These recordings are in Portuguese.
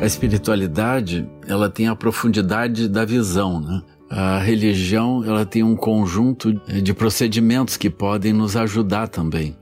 A espiritualidade, ela tem a profundidade da visão, né? A religião, ela tem um conjunto de procedimentos que podem nos ajudar também.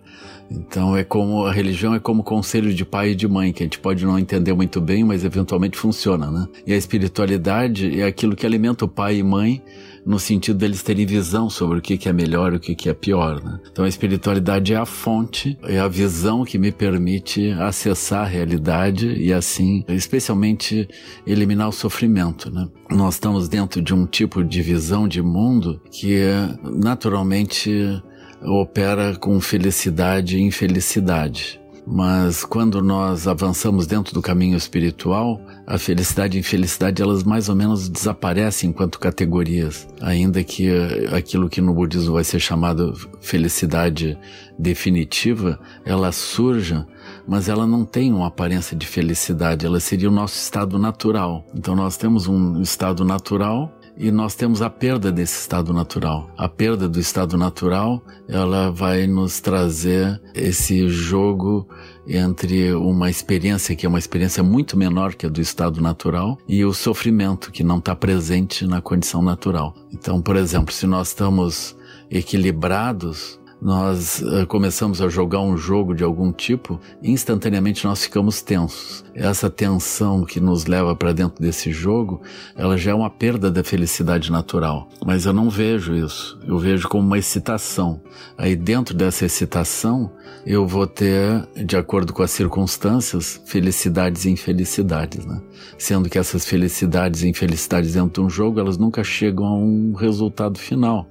Então é como a religião é como conselho de pai e de mãe, que a gente pode não entender muito bem, mas eventualmente funciona, né? E a espiritualidade é aquilo que alimenta o pai e mãe no sentido deles terem visão sobre o que, é melhor e o que, é pior. Né? Então a espiritualidade é a fonte, é a visão que me permite acessar a realidade e assim, especialmente, eliminar o sofrimento. Né? Nós estamos dentro de um tipo de visão de mundo que naturalmente opera com felicidade e infelicidade. Mas quando nós avançamos dentro do caminho espiritual, a felicidade e infelicidade elas mais ou menos desaparecem enquanto categorias, ainda que aquilo que no budismo vai ser chamado felicidade definitiva, ela surja, mas ela não tem uma aparência de felicidade, ela seria o nosso estado natural. Então nós temos um estado natural e nós temos a perda desse estado natural. A perda do estado natural, ela vai nos trazer esse jogo entre uma experiência que é uma experiência muito menor que a do estado natural e o sofrimento que não está presente na condição natural. Então, por exemplo, se nós estamos equilibrados, nós uh, começamos a jogar um jogo de algum tipo, instantaneamente nós ficamos tensos. Essa tensão que nos leva para dentro desse jogo, ela já é uma perda da felicidade natural. Mas eu não vejo isso. Eu vejo como uma excitação. Aí dentro dessa excitação, eu vou ter, de acordo com as circunstâncias, felicidades e infelicidades, né? Sendo que essas felicidades e infelicidades dentro de um jogo, elas nunca chegam a um resultado final.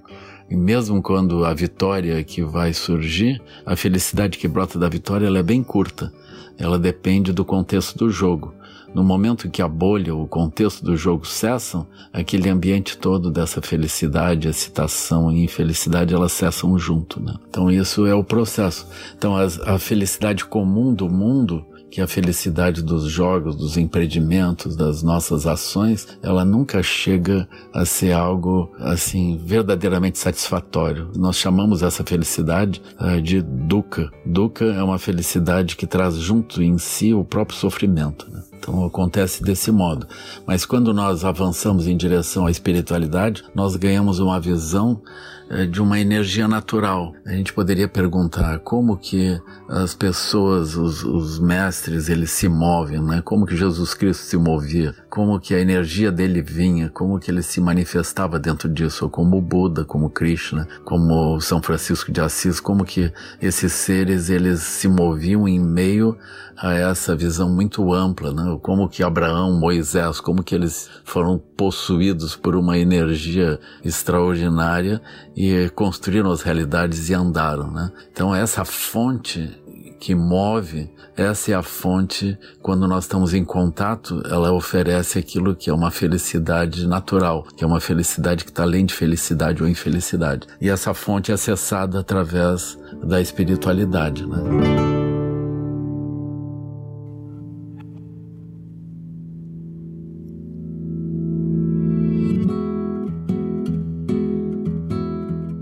E mesmo quando a vitória que vai surgir, a felicidade que brota da vitória, ela é bem curta. Ela depende do contexto do jogo. No momento que a bolha, o contexto do jogo cessam, aquele ambiente todo dessa felicidade, excitação e infelicidade, elas cessam junto. Né? Então isso é o processo. Então a, a felicidade comum do mundo que a felicidade dos jogos, dos empreendimentos, das nossas ações, ela nunca chega a ser algo assim verdadeiramente satisfatório. Nós chamamos essa felicidade uh, de dukkha. Dukkha é uma felicidade que traz junto em si o próprio sofrimento. Né? Então acontece desse modo. Mas quando nós avançamos em direção à espiritualidade, nós ganhamos uma visão é, de uma energia natural. A gente poderia perguntar como que as pessoas, os, os, mestres, eles se movem, né? Como que Jesus Cristo se movia, como que a energia dele vinha, como que ele se manifestava dentro disso, ou como Buda, como Krishna, como São Francisco de Assis, como que esses seres eles se moviam em meio a essa visão muito ampla, né? Como que Abraão, Moisés, como que eles foram possuídos por uma energia extraordinária e construíram as realidades e andaram, né? Então essa fonte que move, essa é a fonte, quando nós estamos em contato, ela oferece aquilo que é uma felicidade natural, que é uma felicidade que está além de felicidade ou infelicidade. E essa fonte é acessada através da espiritualidade, né?